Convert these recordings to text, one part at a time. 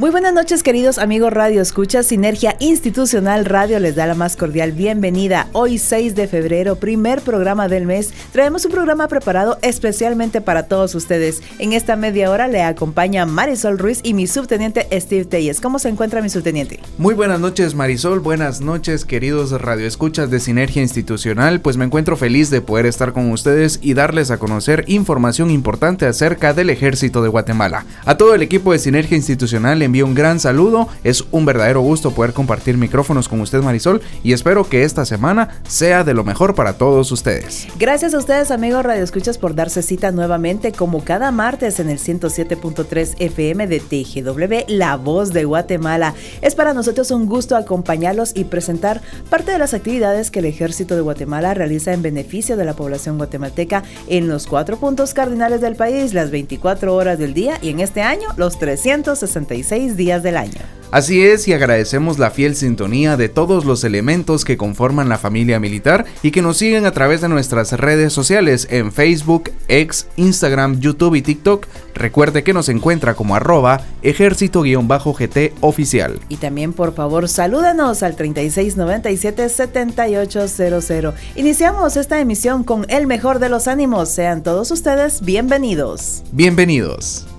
Muy buenas noches queridos amigos Radio Escucha, Sinergia Institucional Radio les da la más cordial bienvenida. Hoy 6 de febrero, primer programa del mes, traemos un programa preparado especialmente para todos ustedes. En esta media hora le acompaña Marisol Ruiz y mi subteniente Steve Telles. ¿Cómo se encuentra mi subteniente? Muy buenas noches Marisol, buenas noches queridos Radio Escuchas de Sinergia Institucional, pues me encuentro feliz de poder estar con ustedes y darles a conocer información importante acerca del ejército de Guatemala. A todo el equipo de Sinergia Institucional envío un gran saludo. Es un verdadero gusto poder compartir micrófonos con usted, Marisol, y espero que esta semana sea de lo mejor para todos ustedes. Gracias a ustedes, amigos Radio Escuchas, por darse cita nuevamente, como cada martes en el 107.3 FM de TGW, La Voz de Guatemala. Es para nosotros un gusto acompañarlos y presentar parte de las actividades que el Ejército de Guatemala realiza en beneficio de la población guatemalteca en los cuatro puntos cardinales del país, las 24 horas del día y en este año los 366 días del año. Así es, y agradecemos la fiel sintonía de todos los elementos que conforman la familia militar y que nos siguen a través de nuestras redes sociales en Facebook, X, Instagram, YouTube y TikTok. Recuerde que nos encuentra como arroba ejército-gt oficial. Y también por favor salúdanos al 3697-7800. Iniciamos esta emisión con el mejor de los ánimos. Sean todos ustedes bienvenidos. Bienvenidos.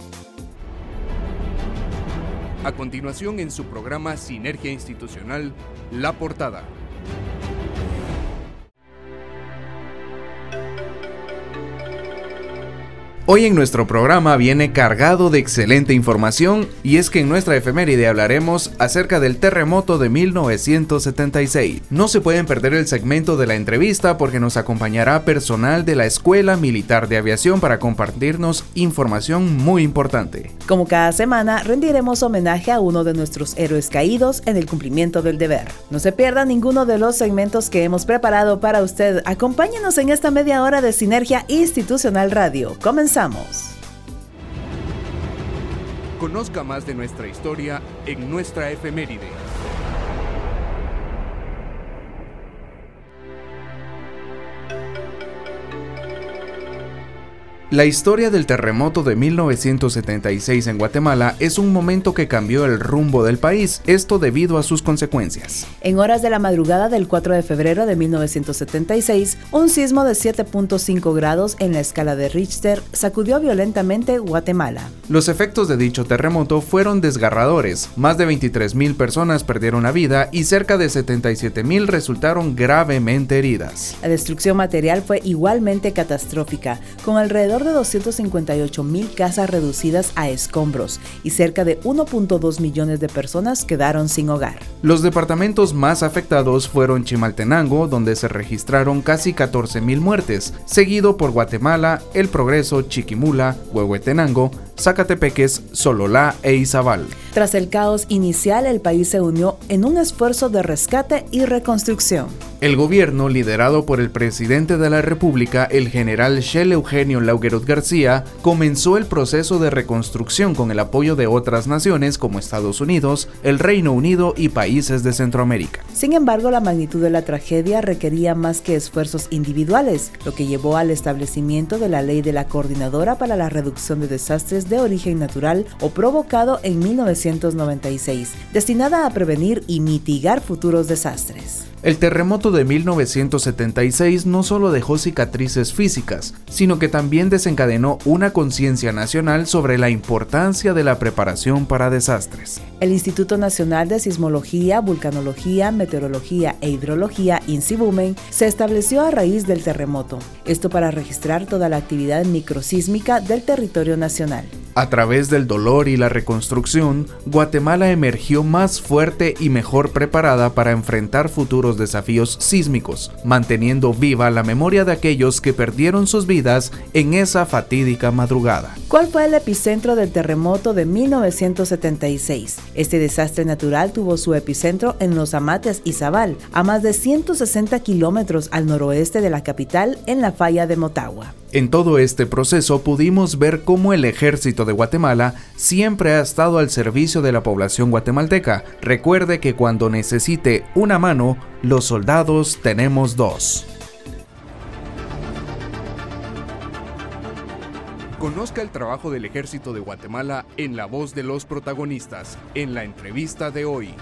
A continuación en su programa Sinergia Institucional, La Portada. Hoy en nuestro programa viene cargado de excelente información y es que en nuestra efeméride hablaremos acerca del terremoto de 1976. No se pueden perder el segmento de la entrevista porque nos acompañará personal de la Escuela Militar de Aviación para compartirnos información muy importante. Como cada semana, rendiremos homenaje a uno de nuestros héroes caídos en el cumplimiento del deber. No se pierda ninguno de los segmentos que hemos preparado para usted. Acompáñenos en esta media hora de Sinergia Institucional Radio. Comenzamos. Conozca más de nuestra historia en nuestra efeméride. La historia del terremoto de 1976 en Guatemala es un momento que cambió el rumbo del país, esto debido a sus consecuencias. En horas de la madrugada del 4 de febrero de 1976, un sismo de 7.5 grados en la escala de Richter sacudió violentamente Guatemala. Los efectos de dicho terremoto fueron desgarradores, más de 23.000 personas perdieron la vida y cerca de 77.000 resultaron gravemente heridas. La destrucción material fue igualmente catastrófica, con alrededor de 258 mil casas reducidas a escombros y cerca de 1.2 millones de personas quedaron sin hogar. Los departamentos más afectados fueron Chimaltenango, donde se registraron casi 14 mil muertes, seguido por Guatemala, El Progreso, Chiquimula, Huehuetenango, Zacatepeques, Sololá e Izabal. Tras el caos inicial, el país se unió en un esfuerzo de rescate y reconstrucción. El gobierno, liderado por el presidente de la República, el general Shell Eugenio Lauguerot García, comenzó el proceso de reconstrucción con el apoyo de otras naciones como Estados Unidos, el Reino Unido y países de Centroamérica. Sin embargo, la magnitud de la tragedia requería más que esfuerzos individuales, lo que llevó al establecimiento de la ley de la Coordinadora para la Reducción de Desastres de Origen Natural o provocado en 1996, destinada a prevenir y mitigar futuros desastres. El terremoto de 1976 no solo dejó cicatrices físicas, sino que también desencadenó una conciencia nacional sobre la importancia de la preparación para desastres. El Instituto Nacional de Sismología, Vulcanología, Meteorología e Hidrología, INSIBUMEN, se estableció a raíz del terremoto, esto para registrar toda la actividad microsísmica del territorio nacional. A través del dolor y la reconstrucción, Guatemala emergió más fuerte y mejor preparada para enfrentar futuros los desafíos sísmicos, manteniendo viva la memoria de aquellos que perdieron sus vidas en esa fatídica madrugada. ¿Cuál fue el epicentro del terremoto de 1976? Este desastre natural tuvo su epicentro en Los Amates y Zabal, a más de 160 kilómetros al noroeste de la capital, en la falla de Motagua. En todo este proceso pudimos ver cómo el ejército de Guatemala siempre ha estado al servicio de la población guatemalteca. Recuerde que cuando necesite una mano, los soldados tenemos dos. Conozca el trabajo del ejército de Guatemala en la voz de los protagonistas, en la entrevista de hoy.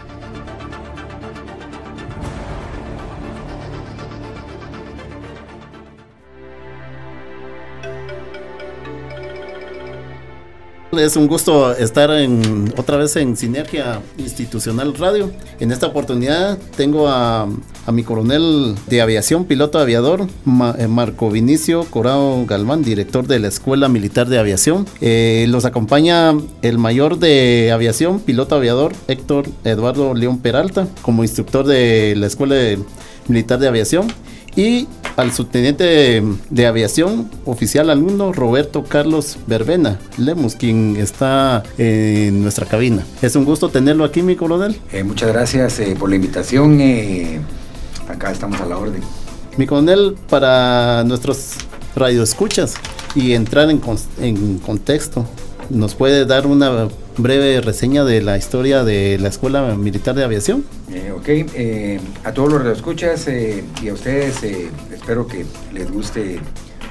Es un gusto estar en, otra vez en Sinergia Institucional Radio. En esta oportunidad tengo a, mi coronel de aviación, piloto aviador, eh, Marco Vinicio Corao Galván, director de la Escuela Militar de Aviación. Eh, los acompaña el mayor de aviación, piloto aviador, Héctor Eduardo León Peralta, como instructor de la Escuela Militar de Aviación y al subteniente de, aviación, oficial alumno Roberto Carlos Verbena Lemus, quien está en nuestra cabina. Es un gusto tenerlo aquí, mi coronel. Eh, muchas gracias eh, por la invitación. Eh, acá estamos a la orden. Mi coronel, para nuestros radioescuchas y entrar en, en contexto, ¿nos puede dar una breve reseña de la historia de la Escuela Militar de Aviación. Eh, ok, eh, a todos los que escuchas eh, y a ustedes espero que les guste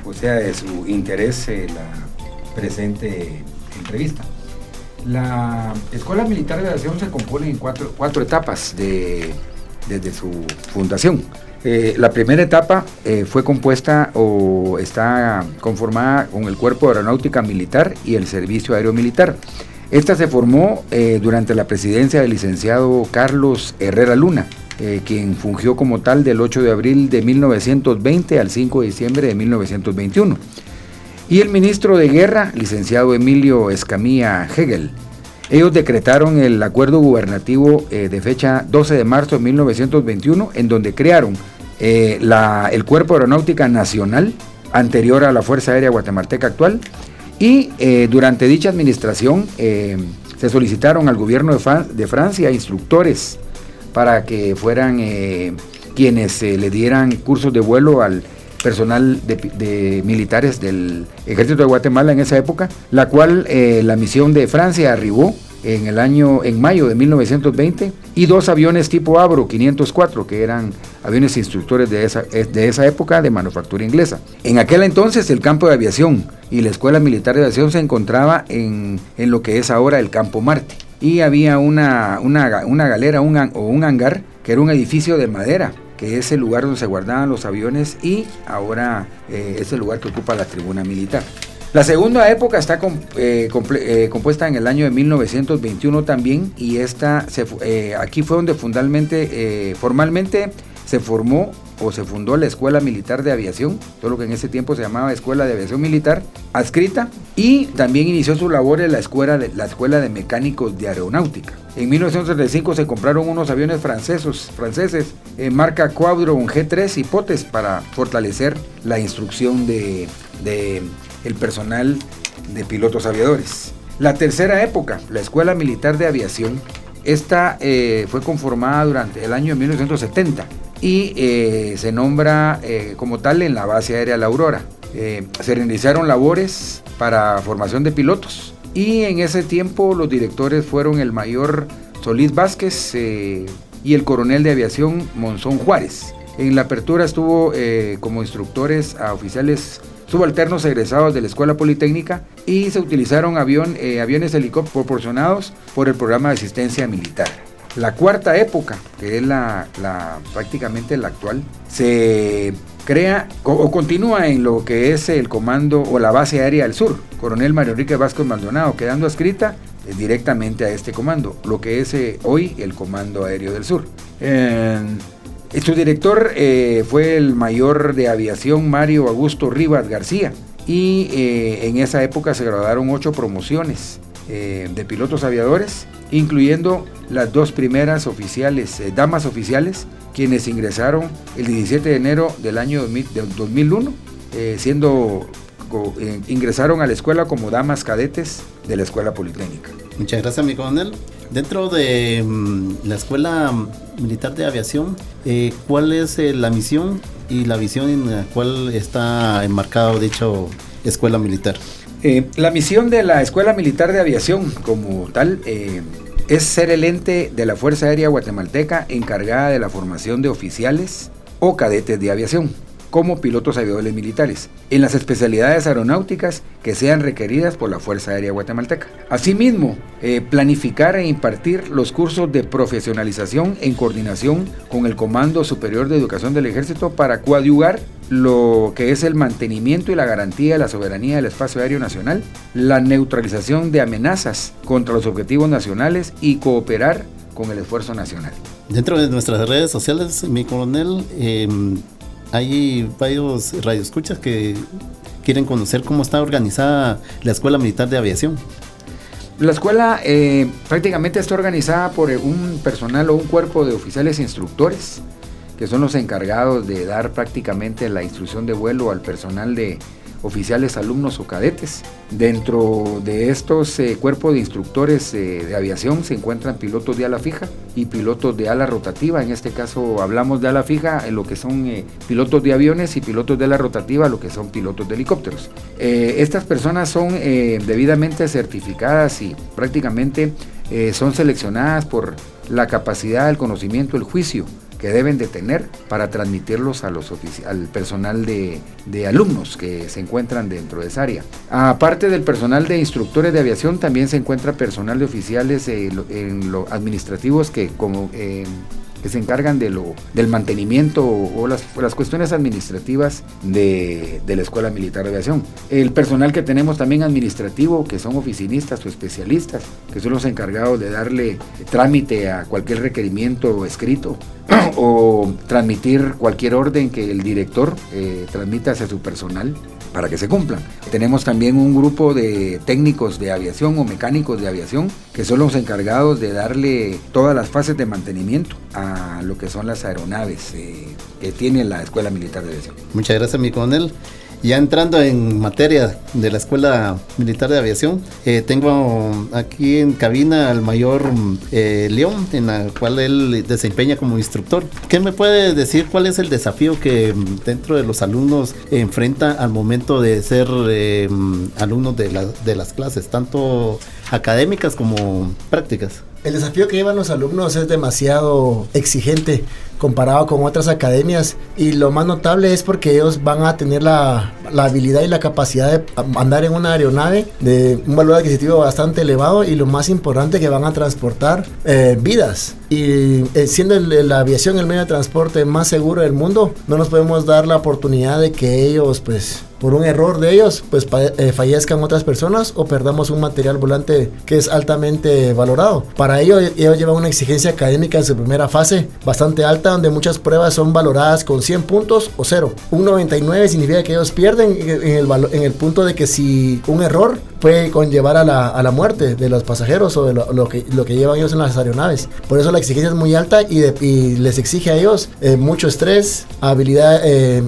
o sea de su interés la presente entrevista. La Escuela Militar de Aviación se compone en cuatro, etapas de, desde su fundación. la primera etapa fue compuesta o está conformada con el Cuerpo de Aeronáutica Militar y el Servicio Aéreo Militar. Esta se formó eh, durante la presidencia del licenciado Carlos Herrera Luna, eh, quien fungió como tal del 8 de abril de 1920 al 5 de diciembre de 1921. Y el ministro de Guerra, licenciado Emilio Escamilla Hegel. Ellos decretaron el acuerdo gubernativo eh, de fecha 12 de marzo de 1921, en donde crearon el Cuerpo Aeronáutica Nacional, anterior a la Fuerza Aérea Guatemalteca actual, y eh, durante dicha administración eh, se solicitaron al gobierno de, Francia instructores para que fueran eh, quienes le dieran cursos de vuelo al personal de, militares del ejército de Guatemala en esa época, la cual la misión de Francia arribó en el año, en mayo de 1920, y dos aviones tipo Abro 504, que eran aviones instructores de esa, de esa época de manufactura inglesa. En aquel entonces el campo de aviación y la Escuela Militar de Aviación se encontraba en, lo que es ahora el Campo Marte. Y había una, una, galera un, o un hangar que era un edificio de madera que es el lugar donde se guardaban los aviones y ahora eh, es el lugar que ocupa la tribuna militar. La segunda época está eh, eh, compuesta en el año de 1921 también y esta eh, aquí fue donde fundamentalmente, formalmente se formó o se fundó la Escuela Militar de Aviación, todo lo que en ese tiempo se llamaba Escuela de Aviación Militar, adscrita, y también inició su labor en la Escuela de, la escuela de Mecánicos de Aeronáutica. En 1935 se compraron unos aviones franceses en marca Quadron G3 y Potes para fortalecer la instrucción de el personal de pilotos aviadores. La tercera época, la Escuela Militar de Aviación, esta eh, fue conformada durante el año 1970 y eh, se nombra eh, como tal en la base aérea La Aurora. se realizaron labores para formación de pilotos y en ese tiempo los directores fueron el mayor Solís Vázquez y el coronel de aviación Monzón Juárez. En la apertura estuvo como instructores a oficiales subalternos egresados de la Escuela Politécnica y se utilizaron avión, eh, aviones helicópteros proporcionados por el programa de asistencia militar. La cuarta época, que es la, prácticamente la actual, se crea o continúa en lo que es el comando o la base aérea del sur, Coronel Mario Enrique Vázquez Maldonado, quedando escrita eh, directamente a este comando, lo que es eh, hoy el Comando Aéreo del Sur. Su director eh, fue el mayor de aviación Mario Augusto Rivas García y eh, en esa época se graduaron ocho promociones eh, de pilotos aviadores, incluyendo las dos primeras oficiales, damas oficiales quienes ingresaron el 17 de enero del año 2001, eh, siendo eh, ingresaron a la escuela como damas cadetes de la escuela politécnica. Muchas gracias, mi coronel. Dentro de mm, la Escuela Militar de Aviación, eh, ¿cuál es la misión y la visión en la cual está enmarcado dicho escuela militar? la misión de la Escuela Militar de Aviación como tal es ser el ente de la Fuerza Aérea Guatemalteca encargada de la formación de oficiales o cadetes de aviación como pilotos aviadores militares, en las especialidades aeronáuticas que sean requeridas por la Fuerza Aérea Guatemalteca. Asimismo, eh, planificar e impartir los cursos de profesionalización en coordinación con el Comando Superior de Educación del Ejército para coadyugar lo que es el mantenimiento y la garantía de la soberanía del espacio aéreo nacional, la neutralización de amenazas contra los objetivos nacionales y cooperar con el esfuerzo nacional. Dentro de nuestras redes sociales, mi coronel, em, hay varios radioescuchas que quieren conocer cómo está organizada la Escuela Militar de Aviación. La escuela eh, prácticamente está organizada por un personal o un cuerpo de oficiales instructores, que son los encargados de dar prácticamente la instrucción de vuelo al personal de, oficiales, alumnos o cadetes. Dentro de estos eh, cuerpos de instructores eh, de aviación se encuentran pilotos de ala fija y pilotos de ala rotativa. En este caso hablamos de ala fija, en lo que son eh, pilotos de aviones y pilotos de ala rotativa, lo que son pilotos de helicópteros. estas personas son debidamente certificadas y prácticamente son seleccionadas por la capacidad, el conocimiento, el juicio que deben de tener para transmitirlos a los al personal de, alumnos que se encuentran dentro de esa área. Aparte del personal de instructores de aviación, también se encuentra personal de oficiales en los administrativos que como eh, que se encargan de lo, del mantenimiento o, las, las, cuestiones administrativas de, de, la Escuela Militar de Aviación. El personal que tenemos también administrativo, que son oficinistas o especialistas, que son los encargados de darle trámite a cualquier requerimiento escrito o transmitir cualquier orden que el director eh, transmita hacia su personal para que se cumplan. Tenemos también un grupo de técnicos de aviación o mecánicos de aviación que son los encargados de darle todas las fases de mantenimiento a lo que son las aeronaves eh, que tiene la Escuela Militar de Aviación. Muchas gracias, mi coronel. Ya entrando en materia de la Escuela Militar de Aviación, eh, tengo aquí en cabina al mayor eh, León, en la cual él desempeña como instructor. ¿Qué me puede decir cuál es el desafío que dentro de los alumnos enfrenta al momento de ser eh, alumnos de, de las clases, tanto académicas como prácticas? El desafío que llevan los alumnos es demasiado exigente comparado con otras academias y lo más notable es porque ellos van a tener la, habilidad y la capacidad de andar en una aeronave de un valor adquisitivo bastante elevado y lo más importante que van a transportar eh, vidas y eh, siendo la aviación el medio de transporte más seguro del mundo no nos podemos dar la oportunidad de que ellos pues por un error de ellos, pues eh, fallezcan otras personas o perdamos un material volante que es altamente valorado. Para ello, ellos llevan una exigencia académica en su primera fase bastante alta, donde muchas pruebas son valoradas con 100 puntos o 0. Un 99 significa que ellos pierden en el, en el punto de que si un error puede conllevar a la, a la muerte de los pasajeros o de lo, que, lo que llevan ellos en las aeronaves. Por eso la exigencia es muy alta y, les exige a ellos eh, mucho estrés, habilidad eh,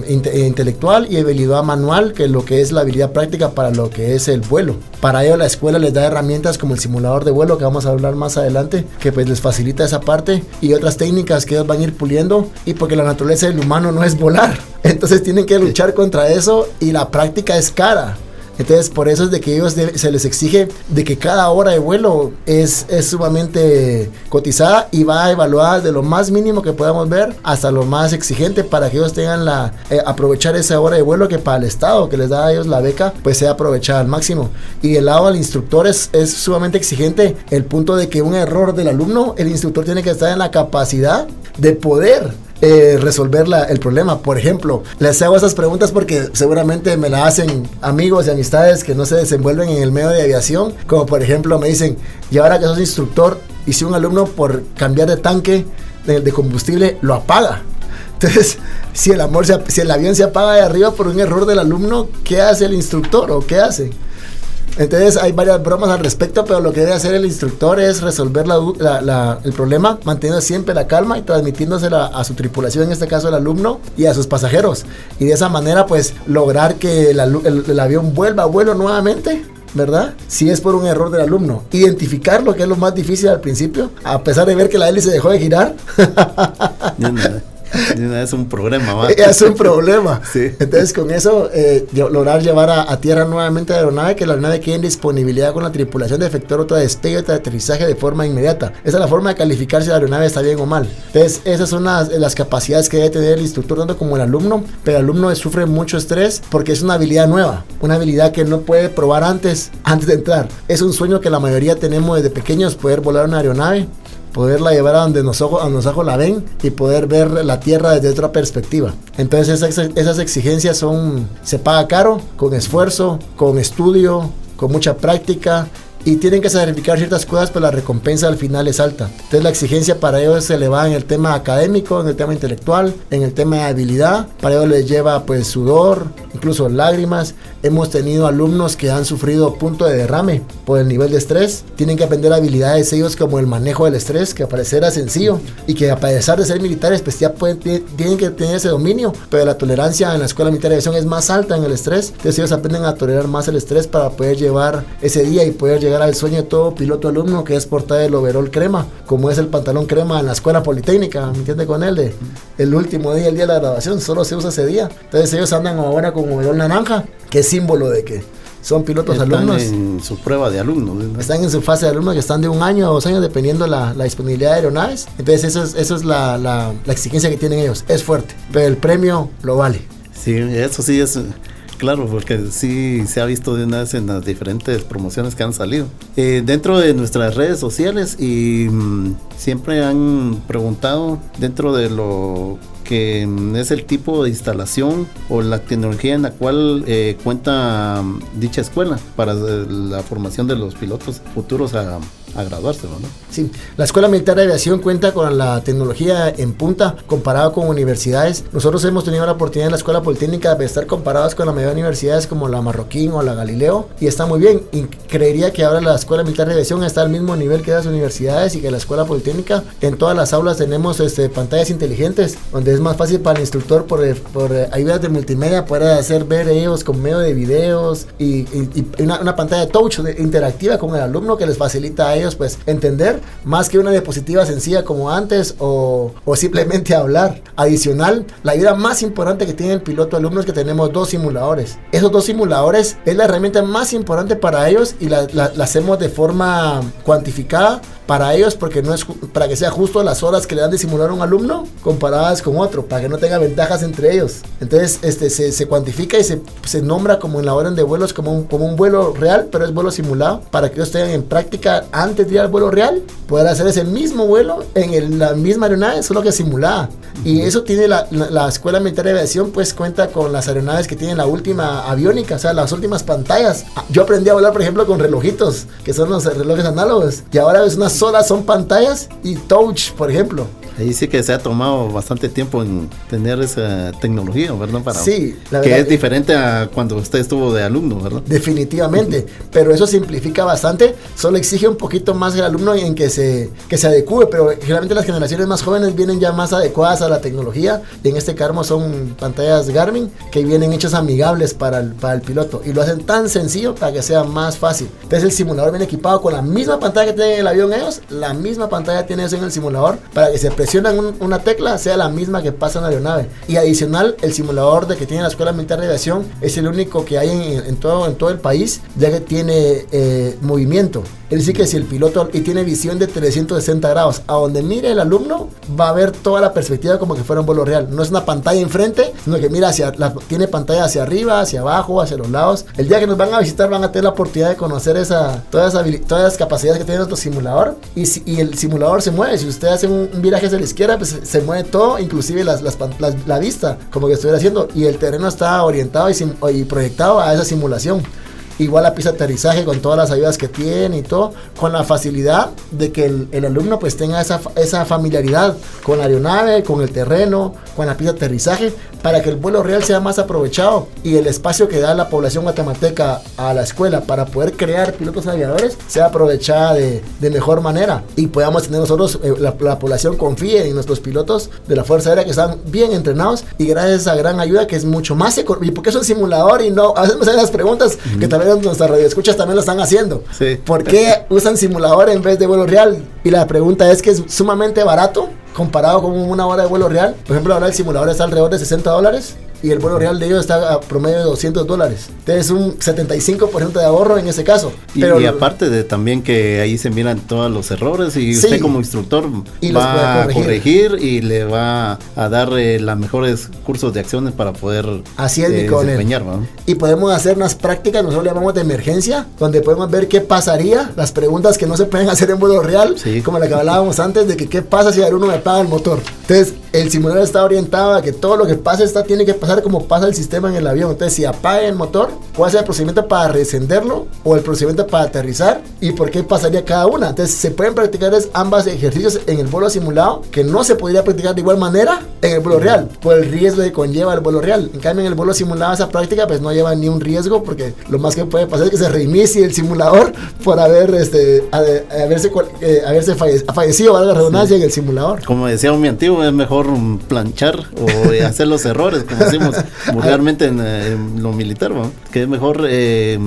intelectual y habilidad manual, que lo que es la habilidad práctica para lo que es el vuelo. Para ello la escuela les da herramientas como el simulador de vuelo, que vamos a hablar más adelante, que pues les facilita esa parte y otras técnicas que ellos van a ir puliendo y porque la naturaleza del humano no es volar. Entonces tienen que luchar contra eso y la práctica es cara. Entonces, por eso es de que ellos se les exige de que cada hora de vuelo es, es sumamente cotizada y va evaluada de lo más mínimo que podamos ver hasta lo más exigente para que ellos tengan la eh, aprovechar esa hora de vuelo que para el Estado que les da a ellos la beca, pues sea aprovechada al máximo. Y el lado del instructor es, es sumamente exigente el punto de que un error del alumno, el instructor tiene que estar en la capacidad de poder eh, resolver el problema. Por ejemplo, les hago esas preguntas porque seguramente me la hacen amigos y amistades que no se desenvuelven en el medio de aviación. Como por ejemplo me dicen, y ahora que sos instructor, y si un alumno por cambiar de tanque de, combustible lo apaga. Entonces, si el, amor si el avión se apaga de arriba por un error del alumno, ¿qué hace el instructor o qué hace? Entonces hay varias bromas al respecto, pero lo que debe hacer el instructor es resolver el problema, manteniendo siempre la calma y transmitiéndosela a su tripulación, en este caso el alumno, y a sus pasajeros. Y de esa manera, pues, lograr que el, avión vuelva a vuelo nuevamente ¿verdad? Si es por un error del alumno. Identificar lo que es lo más difícil al principio, a pesar de ver que la hélice dejó de girar. es un problema, Es un problema. Entonces, con eso, eh, lograr llevar a, tierra nuevamente la aeronave, que la aeronave quede en disponibilidad con la tripulación de efectuar otro despegue, otro aterrizaje de forma inmediata. Esa es la forma de calificar si la aeronave está bien o mal. Entonces, esas son las, las capacidades que debe tener el instructor, tanto como el alumno. Pero el alumno sufre mucho estrés porque es una habilidad nueva, una habilidad que no puede probar antes, antes de entrar. Es un sueño que la mayoría tenemos desde pequeños, poder volar una aeronave poderla llevar a donde nos a nos ojos la ven y poder ver la tierra desde otra perspectiva. Entonces esas, esas exigencias son, se paga caro, con esfuerzo, con estudio, con mucha práctica y tienen que sacrificar ciertas cosas, pero la recompensa al final es alta. Entonces la exigencia para ellos se eleva en el tema académico, en el tema intelectual, en el tema de habilidad. Para ellos les lleva pues sudor, incluso lágrimas. Hemos tenido alumnos que han sufrido punto de derrame por el nivel de estrés. Tienen que aprender habilidades ellos como el manejo del estrés, que parecerá sencillo y que a pesar de ser militares, pues ya pueden, tienen que tener ese dominio. Pero la tolerancia en la escuela militar de aviación es más alta en el estrés. Entonces ellos aprenden a tolerar más el estrés para poder llevar ese día y poder llegar al sueño de todo piloto alumno, que es portar el overol crema, como es el pantalón crema en la escuela politécnica, ¿me entiende con él? De el último día, el día de la graduación, solo se usa ese día. Entonces ellos andan ahora con overol naranja, que es símbolo de que son pilotos alumnos. Están en su prueba de alumnos. Están en su fase de alumnos que están de un año a dos años dependiendo la, la disponibilidad de aeronaves. Entonces eso es, eso es la, la, la, exigencia que tienen ellos. Es fuerte, pero el premio lo vale. Sí, eso sí es claro, porque sí se ha visto de una vez en las diferentes promociones que han salido. Eh, dentro de nuestras redes sociales y mm, siempre han preguntado dentro de lo que mm, es el tipo de instalación o la tecnología en la cual eh, cuenta mm, dicha escuela para eh, la formación de los pilotos futuros a a graduarse, ¿no? Sí, la Escuela Militar de Aviación cuenta con la tecnología en punta comparado con universidades. Nosotros hemos tenido la oportunidad en la Escuela Politécnica de estar comparados con la mayoría de universidades como la Marroquín o la Galileo y está muy bien. Y creería que ahora la Escuela Militar de Aviación está al mismo nivel que las universidades y que la Escuela Politécnica. En todas las aulas tenemos este, pantallas inteligentes donde es más fácil para el instructor por, por ayuda de multimedia poder hacer ver ellos con medio de videos y, una, pantalla touch interactiva con el alumno que les facilita a pues entender más que una diapositiva sencilla como antes o, o simplemente hablar. Adicional, la ayuda más importante que tiene el piloto alumno es que tenemos dos simuladores. Esos dos simuladores es la herramienta más importante para ellos y la, la, la hacemos de forma cuantificada para ellos porque no es para que sea justo las horas que le dan de simular a un alumno comparadas con otro, para que no tenga ventajas entre ellos. Entonces este, se, se cuantifica y se, se, nombra como en la orden de vuelos como un, como un vuelo real, pero es vuelo simulado, para que ellos tengan en práctica antes de ir al vuelo real, poder hacer ese mismo vuelo en la misma aeronave, solo que simulada. Y eso tiene la, la, Escuela Militar de Aviación, pues cuenta con las aeronaves que tienen la última aviónica, o sea, las últimas pantallas. Yo aprendí a volar, por ejemplo, con relojitos, que son los relojes análogos, y ahora es una solas son pantallas y touch, por ejemplo. Ahí sí que se ha tomado bastante tiempo en tener esa tecnología, ¿verdad? Para, sí, la que es diferente a cuando usted estuvo de alumno, ¿verdad? Definitivamente, pero eso simplifica bastante, solo exige un poquito más el alumno en que se, que se adecue, pero generalmente las generaciones más jóvenes vienen ya más adecuadas a la tecnología, y en este caso son pantallas Garmin que vienen hechas amigables para el, para el piloto, y lo hacen tan sencillo para que sea más fácil. Entonces el simulador viene equipado con la misma pantalla que tiene el avión ellos, la misma pantalla tiene eso en el simulador para que se presionan una tecla sea la misma que pasa en la aeronave. Y adicional, el simulador de que tiene la Escuela Militar de Aviación es el único que hay en, todo, en todo el país, ya que tiene eh, movimiento. Es decir, que si el piloto y tiene visión de 360 grados, a donde mire el alumno, va a ver toda la perspectiva como que fuera un vuelo real. No es una pantalla enfrente, sino que mira hacia, tiene pantalla hacia arriba, hacia abajo, hacia los lados. El día que nos van a visitar van a tener la oportunidad de conocer esa, todas, todas las capacidades que tiene nuestro simulador. Y, y el simulador se mueve. Si usted hace un, viraje hacia la izquierda, pues se mueve todo, inclusive las, las, la vista, como que estuviera haciendo. Y el terreno está orientado y, y proyectado a esa simulación. Igual la pista de aterrizaje con todas las ayudas que tiene y todo, con la facilidad de que el, alumno pues tenga esa, esa familiaridad con la aeronave, con el terreno, con la pista de aterrizaje, para que el vuelo real sea más aprovechado y el espacio que da la población guatemalteca a la escuela para poder crear pilotos aviadores sea aprovechada de, de mejor manera y podamos tener nosotros, eh, la, población confíe en nuestros pilotos de la Fuerza Aérea que están bien entrenados y gracias a esa gran ayuda que es mucho más ¿Y por qué es un simulador y no? A veces me las preguntas que también nuestras radioescuchas también lo están haciendo. ¿Por qué usan simulador en vez de vuelo real? Y la pregunta es que es sumamente barato comparado con una hora de vuelo real. Por ejemplo, ahora el simulador está alrededor de 60 dólares y el vuelo real de ellos está a promedio de 200 dólares. Entonces un 75% de ahorro en ese caso. Y, Pero, y aparte de también que ahí se miran todos los errores y usted como instructor va a corregir y le va a dar eh, los mejores cursos de acciones para poder Así es, eh, desempeñar. Y podemos hacer unas prácticas, nosotros le llamamos de emergencia, donde podemos ver qué pasaría, las preguntas que no se pueden hacer en vuelo real, como la que hablábamos antes de que qué pasa si uno me apaga el motor. Entonces el simulador está orientado a que todo lo que pase está, tiene que pasar como pasa el sistema en el avión. Entonces, si apaga el motor, cuál es el procedimiento para recenderlo o el procedimiento para aterrizar y por qué pasaría cada una. Entonces, se pueden practicar ambas ejercicios en el vuelo simulado que no se podría practicar de igual manera en el vuelo real por el riesgo que conlleva el vuelo real. En cambio, en el vuelo simulado, esa práctica pues no lleva ni un riesgo porque lo más que puede pasar es que se reinicie el simulador por haber, este, haberse, eh, haberse fallecido, valga la redundancia, en el simulador. Como decía un mi antiguo, es mejor planchar o eh, hacer los errores, como decimos vulgarmente en, lo militar, que es mejor eh,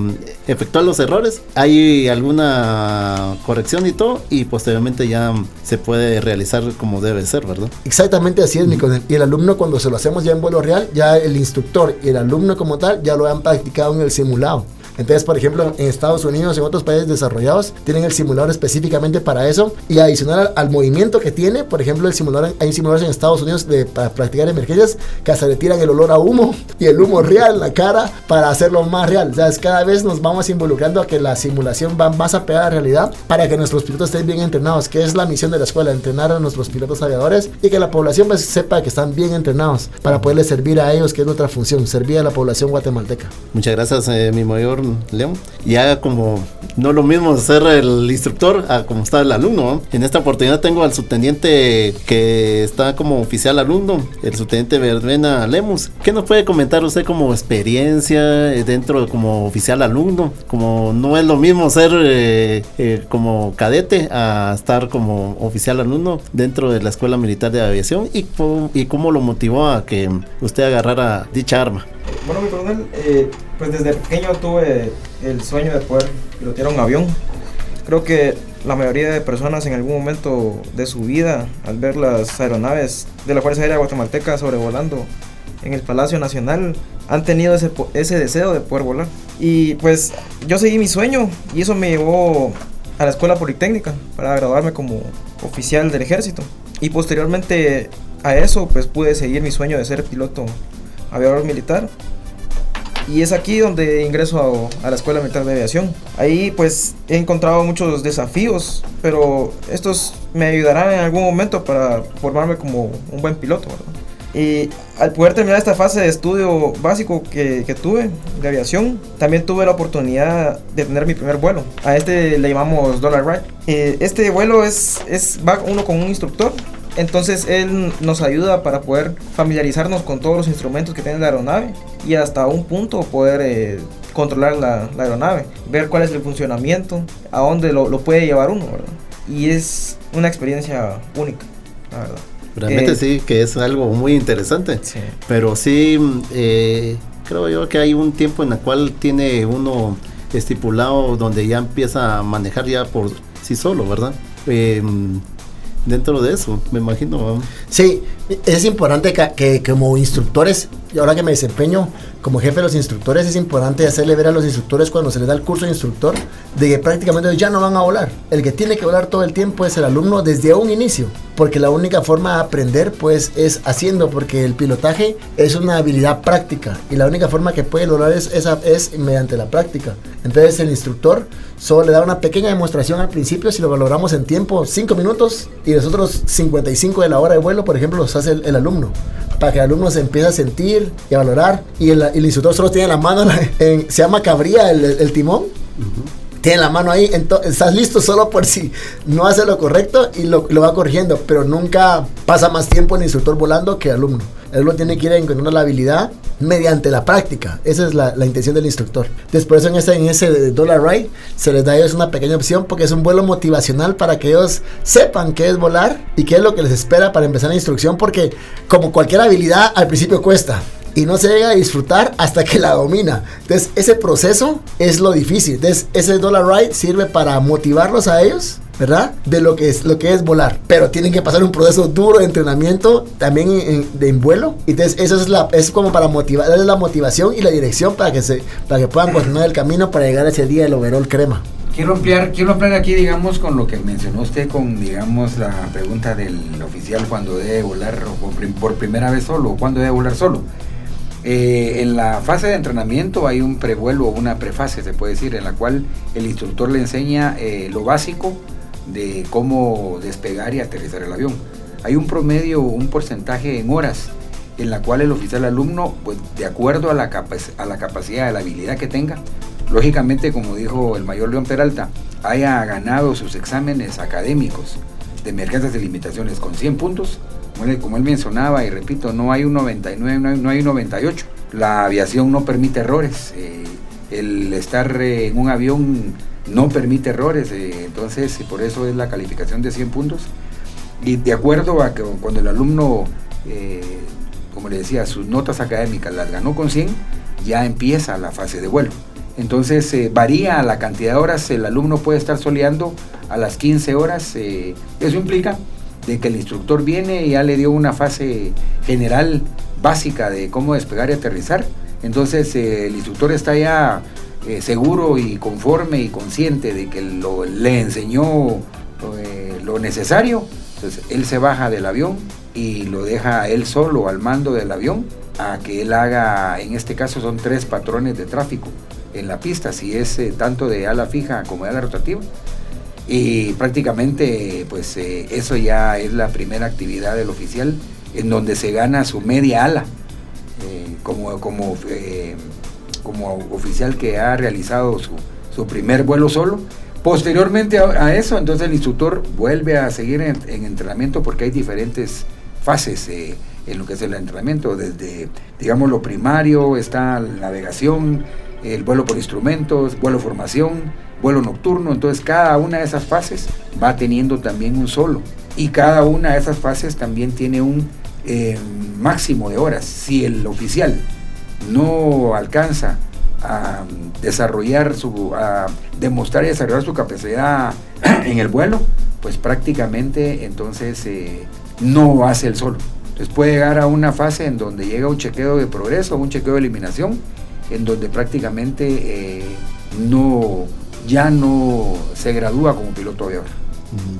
efectuar los errores, hay alguna corrección y todo, y posteriormente ya se puede realizar como debe ser, ¿verdad? Exactamente así es, Nico. Y el alumno cuando se lo hacemos ya en vuelo real, ya el instructor y el alumno como tal ya lo han practicado en el simulado. Entonces, por ejemplo, en Estados Unidos, en otros países desarrollados, tienen el simulador específicamente para eso. Y adicional al, movimiento que tiene, por ejemplo, el simulador, hay simuladores en Estados Unidos de, para practicar emergencias que hasta le tiran el olor a humo y el humo real en la cara para hacerlo más real. O sea, cada vez nos vamos involucrando a que la simulación va más apegada a la realidad para que nuestros pilotos estén bien entrenados, que es la misión de la escuela, entrenar a nuestros pilotos aviadores y que la población pues, sepa que están bien entrenados para poderles servir a ellos, que es nuestra función, servir a la población guatemalteca. Muchas gracias, eh, mi mayor León. Y haga como no lo mismo ser el instructor a como está el alumno. En esta oportunidad tengo al subteniente que está como oficial alumno, el subteniente Verbena Lemus. ¿Qué nos puede comentar usted como experiencia dentro como oficial alumno? Como no es lo mismo ser eh, eh, como cadete a estar como oficial alumno dentro de la Escuela Militar de Aviación y, y cómo lo motivó a que usted agarrara dicha arma. Bueno, mi coronel, eh, pues desde pequeño tuve el sueño de poder pilotear un avión. Creo que la mayoría de personas en algún momento de su vida, al ver las aeronaves de la Fuerza Aérea Guatemalteca sobrevolando en el Palacio Nacional, han tenido ese, ese deseo de poder volar. Y pues yo seguí mi sueño y eso me llevó a la Escuela Politécnica para graduarme como oficial del ejército. Y posteriormente a eso, pues pude seguir mi sueño de ser piloto aviador militar y es aquí donde ingreso a, la Escuela Militar de Aviación. Ahí pues he encontrado muchos desafíos, pero estos me ayudarán en algún momento para formarme como un buen piloto. Y al poder terminar esta fase de estudio básico que, que, tuve de aviación, también tuve la oportunidad de tener mi primer vuelo. A este le llamamos Dollar Ride. Eh, este vuelo es, es, va uno con un instructor entonces él nos ayuda para poder familiarizarnos con todos los instrumentos que tiene la aeronave y hasta un punto poder eh, controlar la, aeronave, ver cuál es el funcionamiento, a dónde lo, puede llevar uno, ¿verdad? Y es una experiencia única, la verdad. Realmente eh, sí, que es algo muy interesante. Sí. Pero sí, eh, creo yo que hay un tiempo en el cual tiene uno estipulado donde ya empieza a manejar ya por sí solo, ¿verdad? dentro de eso, me imagino. Sí, es importante que, como instructores, y ahora que me desempeño como jefe de los instructores, es importante hacerle ver a los instructores cuando se les da el curso de instructor de que prácticamente ya no van a volar. El que tiene que volar todo el tiempo es el alumno desde un inicio, porque la única forma de aprender pues es haciendo, porque el pilotaje es una habilidad práctica y la única forma que puede lograr es, esa, es mediante la práctica. Entonces el instructor solo le da una pequeña demostración al principio si lo valoramos en tiempo 5 minutos y nosotros 55 de la hora de vuelo, por ejemplo, los hace el, alumno. para que el alumno se empiece a sentir y a valorar. Y el, instructor solo tiene la mano, en, se llama cabría el timón. Tiene la mano ahí, entonces estás listo solo por si no hace lo correcto y lo, va corrigiendo, pero nunca pasa más tiempo el instructor volando que el alumno. El alumno tiene que ir encontrando la habilidad mediante la práctica. Esa es la, la intención del instructor. Después en ese, en ese Dollar Ride se les da a ellos una pequeña opción porque es un vuelo motivacional para que ellos sepan qué es volar y qué es lo que les espera para empezar la instrucción porque como cualquier habilidad al principio cuesta y no se llega a disfrutar hasta que la domina. Entonces, ese proceso es lo difícil. Entonces, ese Dollar Ride sirve para motivarlos a ellos, ¿verdad? De lo que es, lo que es volar. Pero tienen que pasar un proceso duro de entrenamiento también en, en, en vuelo. Entonces, eso es, la, es como para motivar, es la motivación y la dirección para que, se, para que puedan continuar el camino para llegar a ese día del overall crema. Quiero ampliar, quiero ampliar aquí, digamos, con lo que mencionó usted, con, digamos, la pregunta del oficial cuando debe volar por, por primera vez solo o cuando debe volar solo. Eh, en la fase de entrenamiento hay un prevuelo o una prefase, se puede decir, en la cual el instructor le enseña eh, lo básico de cómo despegar y aterrizar el avión. Hay un promedio, un porcentaje en horas en la cual el oficial alumno, pues de acuerdo a la, a la capacidad, a la habilidad que tenga, lógicamente, como dijo el mayor León Peralta, haya ganado sus exámenes académicos de emergencias y limitaciones con 100 puntos, como él, mencionaba, y repito, no hay un 99, no hay, un 98. La aviación no permite errores. Eh, el estar en un avión no permite errores. Eh, entonces, por eso es la calificación de 100 puntos. Y de acuerdo a que cuando el alumno, eh, como le decía, sus notas académicas las ganó con 100, ya empieza la fase de vuelo. Entonces varía la cantidad de horas, el alumno puede estar soleando a las 15 horas. eso implica de que el instructor viene y ya le dio una fase general básica de cómo despegar y aterrizar. Entonces eh, el instructor está ya eh, seguro y conforme y consciente de que lo, le enseñó eh, lo necesario. Entonces él se baja del avión y lo deja él solo al mando del avión a que él haga, en este caso son tres patrones de tráfico en la pista, si es tanto de ala fija como de ala rotativa y prácticamente pues eh, eso ya es la primera actividad del oficial en donde se gana su media ala eh, como, como, eh, como oficial que ha realizado su, su primer vuelo solo. Posteriormente a, eso, entonces el instructor vuelve a seguir en, en entrenamiento porque hay diferentes fases en lo que es el entrenamiento, desde, digamos, lo primario, está la navegación, el vuelo por instrumentos, vuelo formación, vuelo nocturno, entonces cada una de esas fases va teniendo también un solo y cada una de esas fases también tiene un eh, máximo de horas. Si el oficial no alcanza a desarrollar su, a demostrar y desarrollar su capacidad en el vuelo, pues prácticamente entonces eh, no hace el solo. Entonces puede llegar a una fase en donde llega un chequeo de progreso, un chequeo de eliminación, en donde prácticamente eh, no, ya no se gradúa como piloto aviador.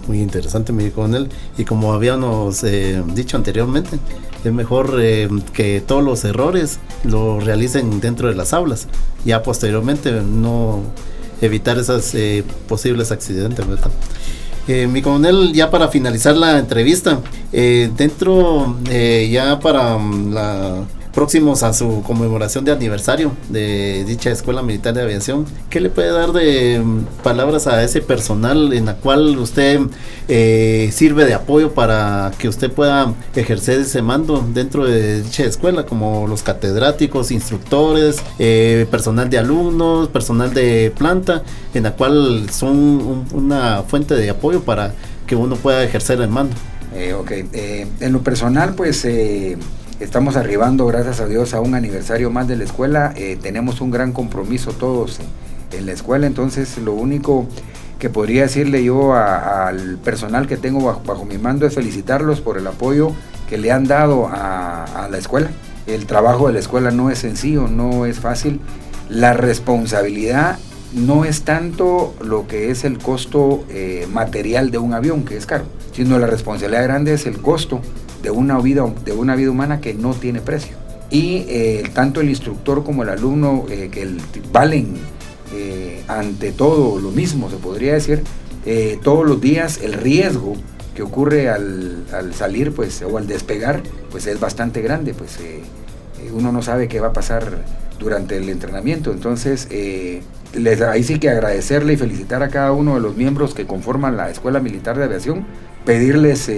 Muy interesante, mi coronel. Y como habíamos eh, dicho anteriormente, es mejor eh, que todos los errores los realicen dentro de las aulas. Ya posteriormente no evitar esos eh, posibles accidentes, ¿verdad? Eh, mi coronel, ya para finalizar la entrevista, dentro, ya para um, la próximos a su conmemoración de aniversario de dicha Escuela Militar de Aviación, ¿qué le puede dar de um, palabras a ese personal en la cual usted eh, sirve de apoyo para que usted pueda ejercer ese mando dentro de dicha escuela, como los catedráticos, instructores, eh, personal de alumnos, personal de planta, en la cual son un, una fuente de apoyo para que uno pueda ejercer el mando? Eh, ok, en lo personal, pues Estamos arribando, gracias a Dios, a un aniversario más de la escuela. Eh, tenemos un gran compromiso todos en la escuela, entonces lo único que podría decirle yo al personal que tengo bajo, mi mando es felicitarlos por el apoyo que le han dado a, a la escuela. El trabajo de la escuela no es sencillo, no es fácil. La responsabilidad no es tanto lo que es el costo eh, material de un avión, que es caro, sino la responsabilidad grande es el costo de una vida, de una vida humana que no tiene precio. Y eh, tanto el instructor como el alumno, eh, que el, valen eh, ante todo lo mismo, se podría decir, todos los días el riesgo que ocurre al, salir pues, o al despegar pues es bastante grande. Pues, uno no sabe qué va a pasar durante el entrenamiento. Entonces, ahí sí que agradecerle y felicitar a cada uno de los miembros que conforman la Escuela Militar de Aviación, pedirles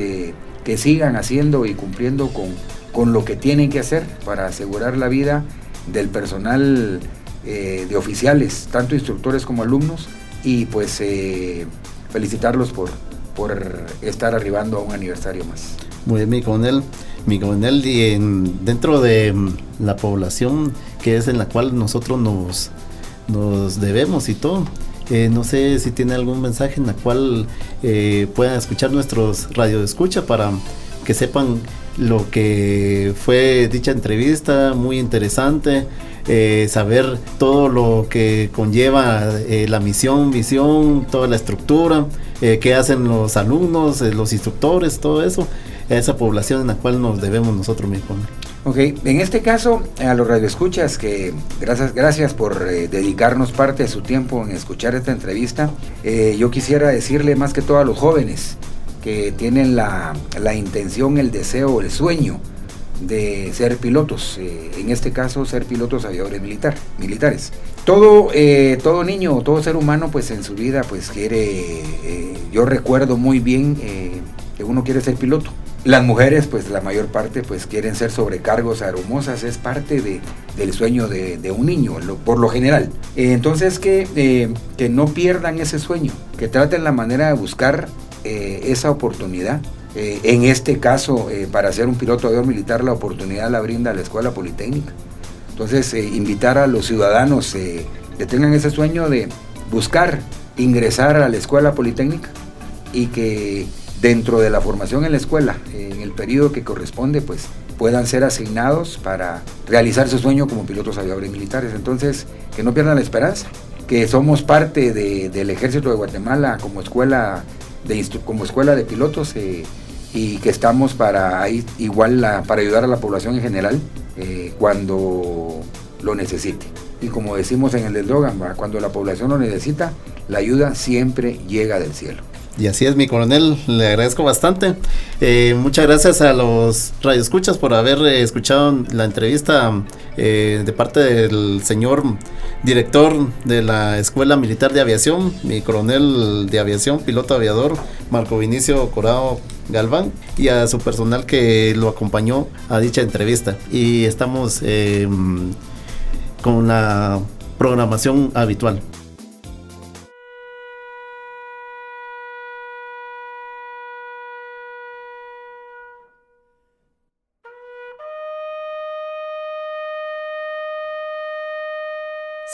que sigan haciendo y cumpliendo con, con lo que tienen que hacer para asegurar la vida del personal de oficiales, tanto instructores como alumnos, y pues felicitarlos por, por estar arribando a un aniversario más. Muy bien, mi coronel. Mi coronel, y en, dentro de mm, la población que es en la cual nosotros nos, nos debemos y todo, eh, no sé si tiene algún mensaje en la cual eh, puedan escuchar nuestros radio escucha para que sepan lo que fue dicha entrevista, muy interesante. Eh, saber todo lo que conlleva la misión, visión, toda la estructura, eh, qué hacen los alumnos, eh, los instructores, todo eso, a esa población en la cual nos debemos nosotros mismos. Ok, en este caso, a los radioescuchas, que gracias, gracias por eh, dedicarnos parte de su tiempo en escuchar esta entrevista, yo quisiera decirle más que todo a los jóvenes que tienen la, la intención, el deseo, el sueño de ser pilotos, en este caso ser pilotos aviadores militar, militares. Todo, eh, todo niño, todo ser humano, pues en su vida, pues quiere, eh, yo recuerdo muy bien eh, que uno quiere ser piloto. Las mujeres, pues la mayor parte, pues quieren ser sobrecargos aromosas, es parte de, del sueño de, un niño, por lo general. entonces, que, que no pierdan ese sueño, que traten la manera de buscar esa oportunidad. en este caso, para ser un piloto avión militar, la oportunidad la brinda la Escuela Politécnica. Entonces, eh, invitar a los ciudadanos eh, que tengan ese sueño de buscar ingresar a la escuela politécnica y que dentro de la formación en la escuela, en el periodo que corresponde, pues puedan ser asignados para realizar su sueño como pilotos aviadores militares. Entonces, que no pierdan la esperanza, que somos parte del ejército de Guatemala como escuela de, como escuela de pilotos eh, y que estamos para igual para ayudar a la población en general eh, cuando lo necesite. Y como decimos en el eslogan, cuando la población lo necesita, la ayuda siempre llega del cielo. Y así es, mi coronel, le agradezco bastante. Eh, muchas gracias a los radioescuchas por haber eh, escuchado la entrevista de parte del señor director de la Escuela Militar de Aviación, mi coronel de aviación, piloto aviador, Marco Vinicio Corado Galván y a su personal que lo acompañó a dicha entrevista. Y estamos em, con la programación habitual.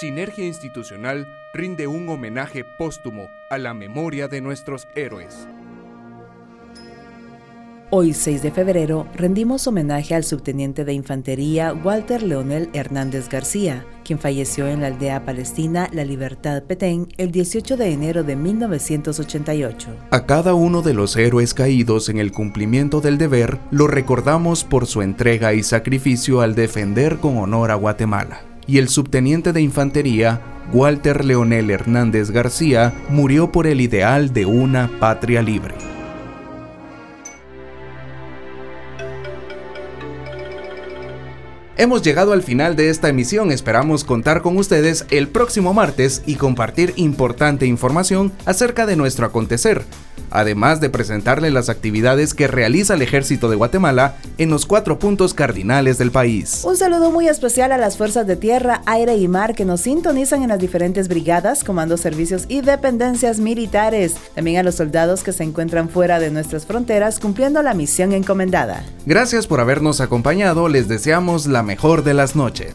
Sinergia Institucional rinde un homenaje póstumo a la memoria de nuestros héroes. Hoy 6 de febrero rendimos homenaje al subteniente de infantería Walter Leonel Hernández García, quien falleció en la aldea palestina La Libertad Petén el 18 de enero de 1988. A cada uno de los héroes caídos en el cumplimiento del deber lo recordamos por su entrega y sacrificio al defender con honor a Guatemala. Y el subteniente de infantería Walter Leonel Hernández García murió por el ideal de una patria libre. Hemos llegado al final de esta emisión, esperamos contar con ustedes el próximo martes y compartir importante información acerca de nuestro acontecer además de presentarle las actividades que realiza el Ejército de Guatemala en los cuatro puntos cardinales del país. Un saludo muy especial a las fuerzas de tierra, aire y mar que nos sintonizan en las diferentes brigadas, comandos, servicios y dependencias militares. También a los soldados que se encuentran fuera de nuestras fronteras cumpliendo la misión encomendada. Gracias por habernos acompañado, les deseamos la mejor de las noches.